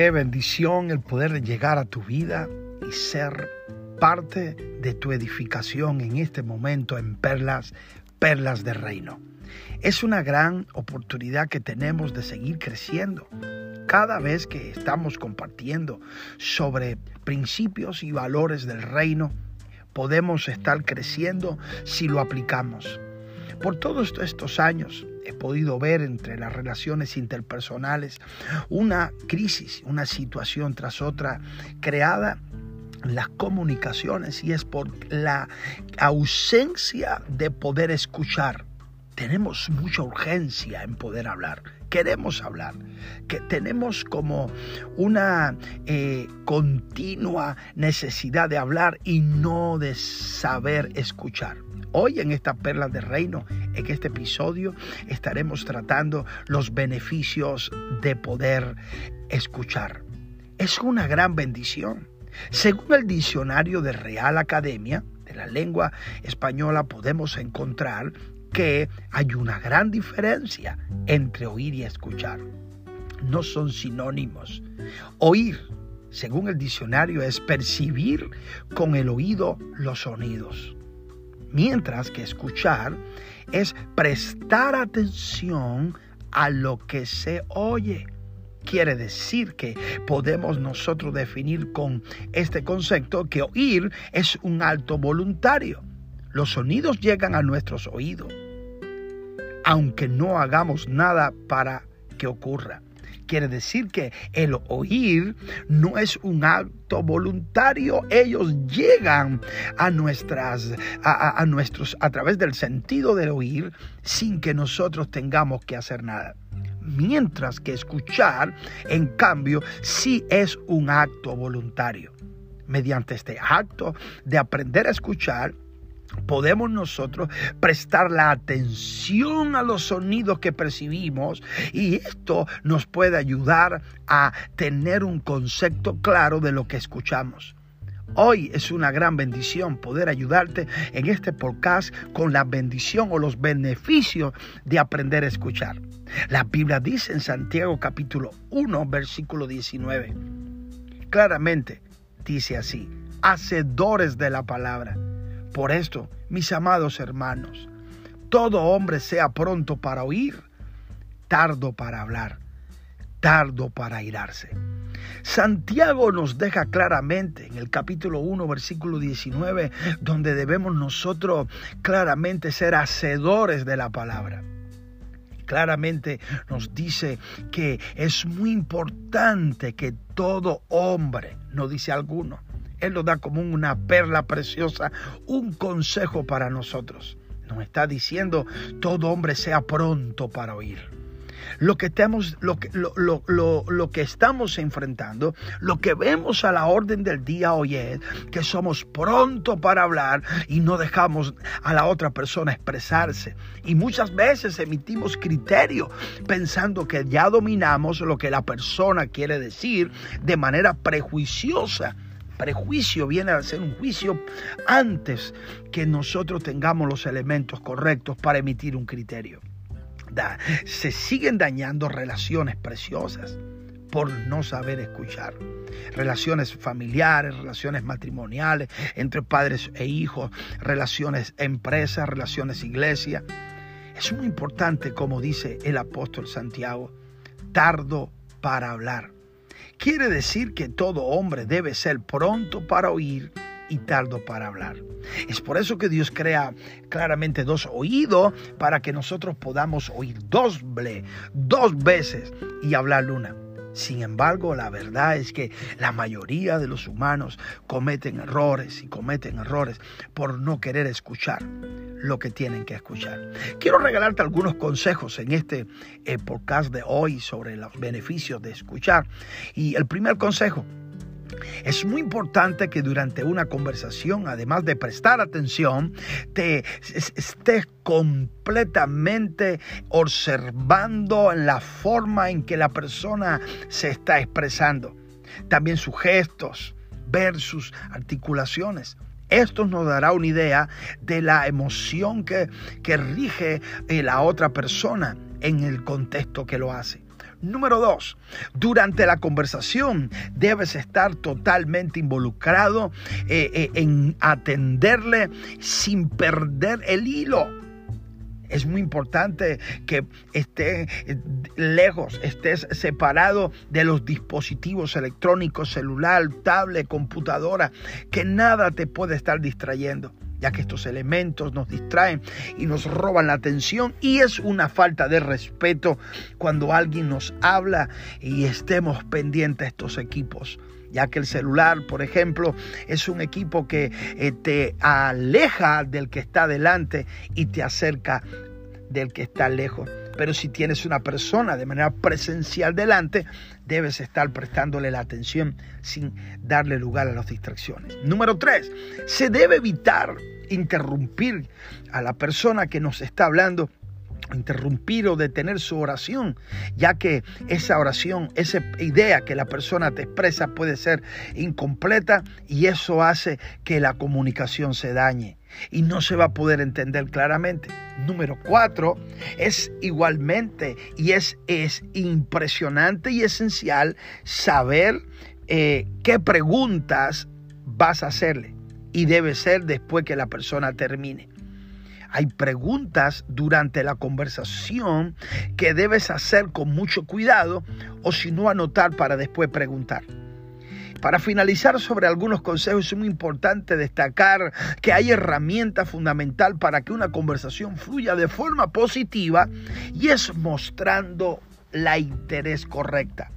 Qué bendición el poder llegar a tu vida y ser parte de tu edificación en este momento en Perlas, Perlas de Reino. Es una gran oportunidad que tenemos de seguir creciendo. Cada vez que estamos compartiendo sobre principios y valores del reino, podemos estar creciendo si lo aplicamos. Por todos estos años he podido ver entre las relaciones interpersonales una crisis, una situación tras otra creada las comunicaciones y es por la ausencia de poder escuchar. Tenemos mucha urgencia en poder hablar. Queremos hablar. Que tenemos como una eh, continua necesidad de hablar y no de saber escuchar. Hoy en esta perla de reino, en este episodio, estaremos tratando los beneficios de poder escuchar. Es una gran bendición. Según el diccionario de Real Academia de la Lengua Española, podemos encontrar que hay una gran diferencia entre oír y escuchar. No son sinónimos. Oír, según el diccionario, es percibir con el oído los sonidos mientras que escuchar es prestar atención a lo que se oye. Quiere decir que podemos nosotros definir con este concepto que oír es un alto voluntario. Los sonidos llegan a nuestros oídos, aunque no hagamos nada para que ocurra. Quiere decir que el oír no es un acto voluntario. Ellos llegan a nuestras, a, nuestros, a través del sentido del oír sin que nosotros tengamos que hacer nada. Mientras que escuchar, en cambio, sí es un acto voluntario. Mediante este acto de aprender a escuchar, podemos nosotros prestar la atención a los sonidos que percibimos y esto nos puede ayudar a tener un concepto claro de lo que escuchamos. Hoy es una gran bendición poder ayudarte en este podcast con la bendición o los beneficios de aprender a escuchar. La Biblia dice en Santiago capítulo 1 versículo 19. Claramente dice así, hacedores de la palabra por esto, mis amados hermanos, todo hombre sea pronto para oír, tardo para hablar, tardo para irarse. Santiago nos deja claramente en el capítulo 1, versículo 19, donde debemos nosotros claramente ser hacedores de la palabra. Claramente nos dice que es muy importante que todo hombre, no dice alguno, él nos da como una perla preciosa, un consejo para nosotros. Nos está diciendo, todo hombre sea pronto para oír. Lo que, estamos, lo, que, lo, que estamos enfrentando, lo que vemos a la orden del día hoy es que somos pronto para hablar y no dejamos a la otra persona expresarse. Y muchas veces emitimos criterio pensando que ya dominamos lo que la persona quiere decir de manera prejuiciosa prejuicio viene a ser un juicio antes que nosotros tengamos los elementos correctos para emitir un criterio. se siguen dañando relaciones preciosas por no saber escuchar. Relaciones familiares, relaciones matrimoniales, entre padres e hijos, relaciones empresas, relaciones iglesia. Es muy importante, como dice el apóstol Santiago, tardo para hablar. Quiere decir que todo hombre debe ser pronto para oír y tardo para hablar. Es por eso que Dios crea claramente dos oídos para que nosotros podamos oír doble, dos veces y hablar una. Sin embargo, la verdad es que la mayoría de los humanos cometen errores y cometen errores por no querer escuchar lo que tienen que escuchar. Quiero regalarte algunos consejos en este eh, podcast de hoy sobre los beneficios de escuchar. Y el primer consejo, es muy importante que durante una conversación, además de prestar atención, te estés completamente observando la forma en que la persona se está expresando. También sus gestos, ver sus articulaciones. Esto nos dará una idea de la emoción que, que rige la otra persona en el contexto que lo hace. Número dos, durante la conversación debes estar totalmente involucrado eh, eh, en atenderle sin perder el hilo. Es muy importante que estés eh, lejos, estés separado de los dispositivos electrónicos, celular, tablet, computadora, que nada te puede estar distrayendo ya que estos elementos nos distraen y nos roban la atención y es una falta de respeto cuando alguien nos habla y estemos pendientes de estos equipos ya que el celular, por ejemplo, es un equipo que eh, te aleja del que está delante y te acerca del que está lejos. Pero si tienes una persona de manera presencial delante, debes estar prestándole la atención sin darle lugar a las distracciones. Número tres, se debe evitar interrumpir a la persona que nos está hablando interrumpir o detener su oración, ya que esa oración, esa idea que la persona te expresa puede ser incompleta y eso hace que la comunicación se dañe y no se va a poder entender claramente. Número cuatro, es igualmente y es, es impresionante y esencial saber eh, qué preguntas vas a hacerle y debe ser después que la persona termine. Hay preguntas durante la conversación que debes hacer con mucho cuidado o si no anotar para después preguntar. Para finalizar sobre algunos consejos es muy importante destacar que hay herramienta fundamental para que una conversación fluya de forma positiva y es mostrando la interés correcta,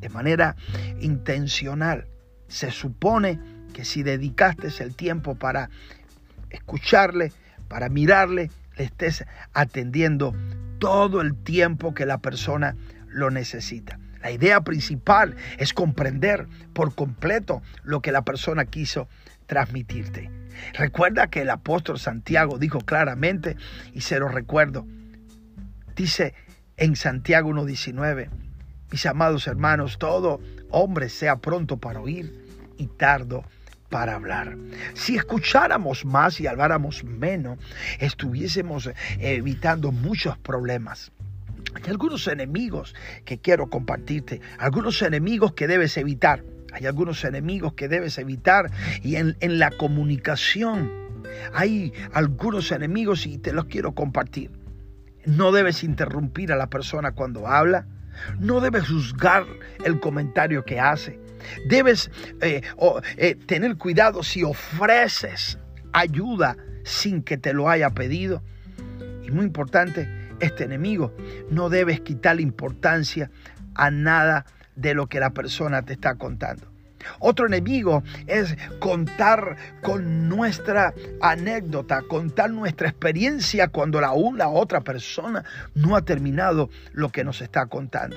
de manera intencional. Se supone que si dedicaste el tiempo para escucharle, para mirarle, le estés atendiendo todo el tiempo que la persona lo necesita. La idea principal es comprender por completo lo que la persona quiso transmitirte. Recuerda que el apóstol Santiago dijo claramente, y se lo recuerdo, dice en Santiago 1.19, mis amados hermanos, todo hombre sea pronto para oír y tardo para hablar. Si escucháramos más y habláramos menos, estuviésemos evitando muchos problemas. Hay algunos enemigos que quiero compartirte, algunos enemigos que debes evitar. Hay algunos enemigos que debes evitar y en, en la comunicación hay algunos enemigos y te los quiero compartir. No debes interrumpir a la persona cuando habla. No debes juzgar el comentario que hace. Debes eh, eh, tener cuidado si ofreces ayuda sin que te lo haya pedido. Y muy importante, este enemigo no debes quitar importancia a nada de lo que la persona te está contando. Otro enemigo es contar con nuestra anécdota, contar nuestra experiencia cuando la una otra persona no ha terminado lo que nos está contando.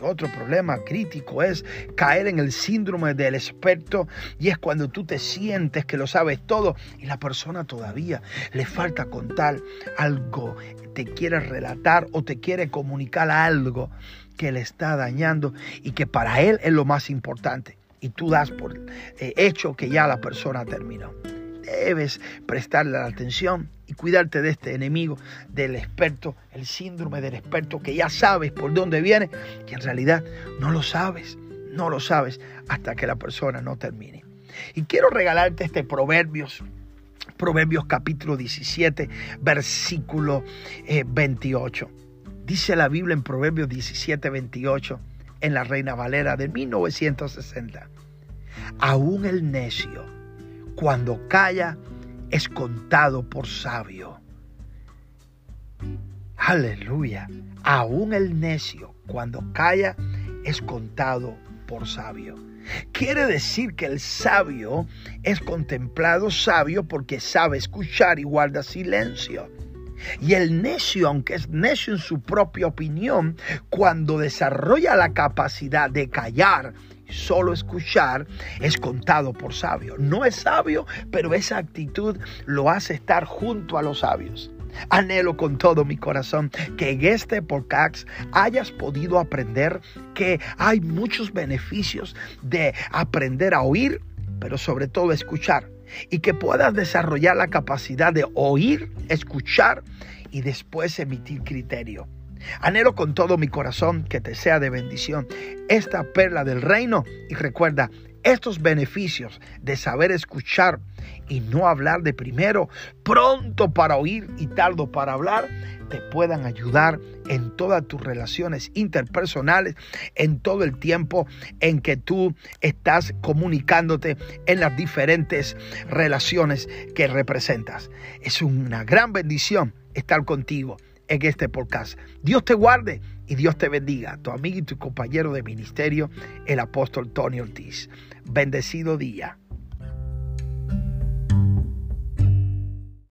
Otro problema crítico es caer en el síndrome del experto y es cuando tú te sientes que lo sabes todo y la persona todavía le falta contar algo, te quiere relatar o te quiere comunicar algo que le está dañando y que para él es lo más importante y tú das por eh, hecho que ya la persona terminó. Debes prestarle la atención y cuidarte de este enemigo, del experto, el síndrome del experto, que ya sabes por dónde viene, que en realidad no lo sabes, no lo sabes hasta que la persona no termine. Y quiero regalarte este Proverbios, Proverbios capítulo 17, versículo 28. Eh, Dice la Biblia en Proverbios 17, 28 en la Reina Valera de 1960. Aún el necio, cuando calla, es contado por sabio. Aleluya. Aún el necio, cuando calla, es contado por sabio. Quiere decir que el sabio es contemplado sabio porque sabe escuchar y guarda silencio. Y el necio, aunque es necio en su propia opinión, cuando desarrolla la capacidad de callar, solo escuchar, es contado por sabio. No es sabio, pero esa actitud lo hace estar junto a los sabios. Anhelo con todo mi corazón que en este podcast hayas podido aprender que hay muchos beneficios de aprender a oír, pero sobre todo escuchar y que puedas desarrollar la capacidad de oír, escuchar y después emitir criterio. Anhelo con todo mi corazón que te sea de bendición esta perla del reino y recuerda estos beneficios de saber escuchar y no hablar de primero, pronto para oír y tardo para hablar, te puedan ayudar en todas tus relaciones interpersonales, en todo el tiempo en que tú estás comunicándote en las diferentes relaciones que representas. Es una gran bendición estar contigo en este podcast. Dios te guarde y Dios te bendiga. Tu amigo y tu compañero de ministerio, el apóstol Tony Ortiz. Bendecido día.